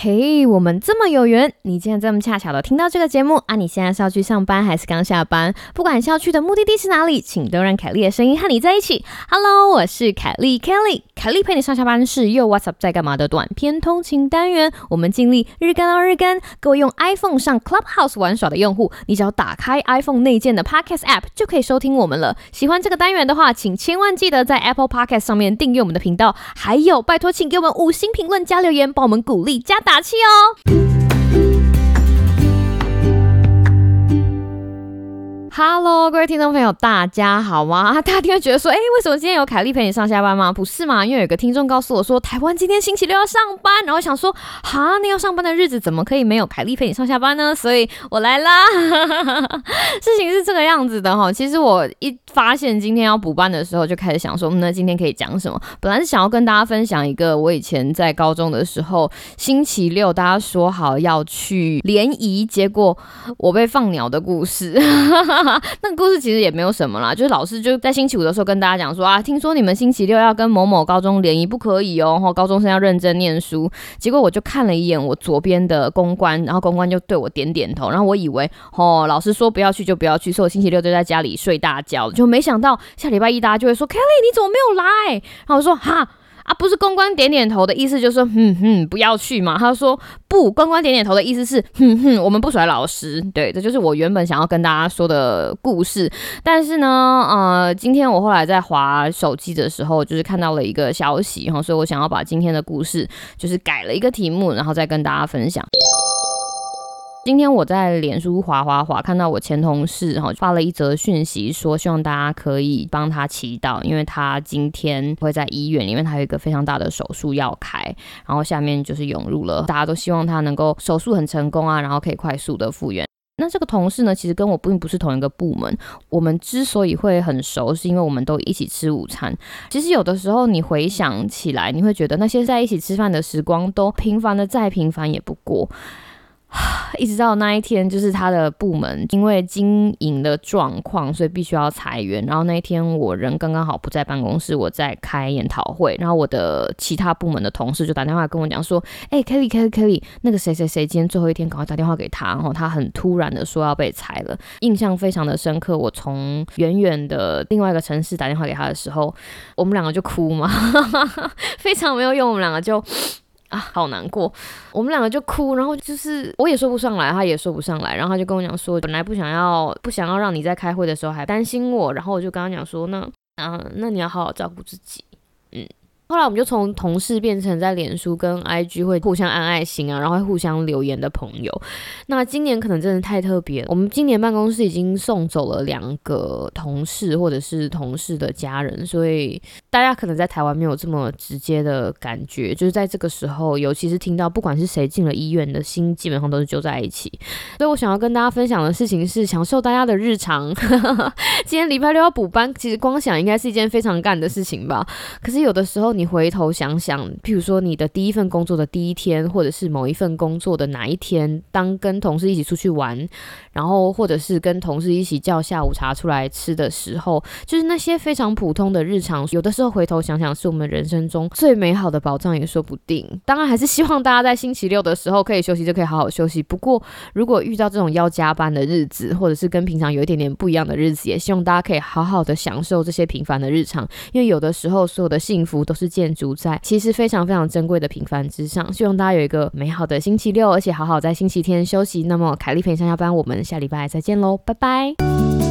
嘿我们这么有缘，你竟然这么恰巧的听到这个节目啊！你现在是要去上班还是刚下班？不管是要去的目的地是哪里，请都让凯莉的声音和你在一起。Hello，我是凯莉 Kelly，凯莉陪你上下班是又 What's up 在干嘛的短篇通勤单元。我们尽力日更到日更。各位用 iPhone 上 Clubhouse 玩耍的用户，你只要打开 iPhone 内建的 Podcast App 就可以收听我们了。喜欢这个单元的话，请千万记得在 Apple Podcast 上面订阅我们的频道，还有拜托，请给我们五星评论加留言，帮我们鼓励加打气哦。Hello，各位听众朋友，大家好吗？大家听会觉得说，哎，为什么今天有凯莉陪你上下班吗？不是嘛？因为有个听众告诉我说，台湾今天星期六要上班，然后想说，哈，那要上班的日子怎么可以没有凯莉陪你上下班呢？所以我来啦。事情是这个样子的哈，其实我一发现今天要补班的时候，就开始想说，那今天可以讲什么？本来是想要跟大家分享一个我以前在高中的时候，星期六大家说好要去联谊，结果我被放鸟的故事。那故事其实也没有什么啦，就是老师就在星期五的时候跟大家讲说啊，听说你们星期六要跟某某高中联谊，不可以哦，后高中生要认真念书。结果我就看了一眼我左边的公关，然后公关就对我点点头，然后我以为哦，老师说不要去就不要去，所以我星期六就在家里睡大觉，就没想到下礼拜一大家就会说 Kelly 你怎么没有来？然后我说哈。啊，不是公关点点头的意思，就是说，哼哼，不要去嘛。他说不，公关点点头的意思是，哼哼，我们不甩老师。对，这就是我原本想要跟大家说的故事。但是呢，呃，今天我后来在划手机的时候，就是看到了一个消息，然后所以我想要把今天的故事就是改了一个题目，然后再跟大家分享。今天我在脸书滑滑滑，看到我前同事哈发了一则讯息，说希望大家可以帮他祈祷，因为他今天会在医院里面，他有一个非常大的手术要开，然后下面就是涌入了，大家都希望他能够手术很成功啊，然后可以快速的复原。那这个同事呢，其实跟我并不是同一个部门，我们之所以会很熟，是因为我们都一起吃午餐。其实有的时候你回想起来，你会觉得那些在一起吃饭的时光，都平凡的再平凡也不过。一直到那一天，就是他的部门因为经营的状况，所以必须要裁员。然后那一天我人刚刚好不在办公室，我在开研讨会。然后我的其他部门的同事就打电话跟我讲说：“哎，Kelly，Kelly，Kelly，那个谁谁谁今天最后一天，赶快打电话给他。然后他很突然的说要被裁了，印象非常的深刻。我从远远的另外一个城市打电话给他的时候，我们两个就哭嘛，非常没有用，我们两个就。”啊，好难过，我们两个就哭，然后就是我也说不上来，他也说不上来，然后他就跟我讲说，本来不想要，不想要让你在开会的时候还担心我，然后我就跟他讲说，那，嗯，那你要好好照顾自己，嗯。后来我们就从同事变成在脸书跟 IG 会互相按爱心啊，然后会互相留言的朋友。那今年可能真的太特别了，我们今年办公室已经送走了两个同事或者是同事的家人，所以大家可能在台湾没有这么直接的感觉，就是在这个时候，尤其是听到不管是谁进了医院的心，基本上都是揪在一起。所以我想要跟大家分享的事情是，享受大家的日常。今天礼拜六要补班，其实光想应该是一件非常干的事情吧。可是有的时候。你回头想想，譬如说你的第一份工作的第一天，或者是某一份工作的哪一天，当跟同事一起出去玩，然后或者是跟同事一起叫下午茶出来吃的时候，就是那些非常普通的日常，有的时候回头想想，是我们人生中最美好的宝藏也说不定。当然，还是希望大家在星期六的时候可以休息，就可以好好休息。不过，如果遇到这种要加班的日子，或者是跟平常有一点点不一样的日子，也希望大家可以好好的享受这些平凡的日常，因为有的时候所有的幸福都是。建筑在其实非常非常珍贵的平凡之上，希望大家有一个美好的星期六，而且好好在星期天休息。那么凯丽陪上下班，我们下礼拜再见喽，拜拜。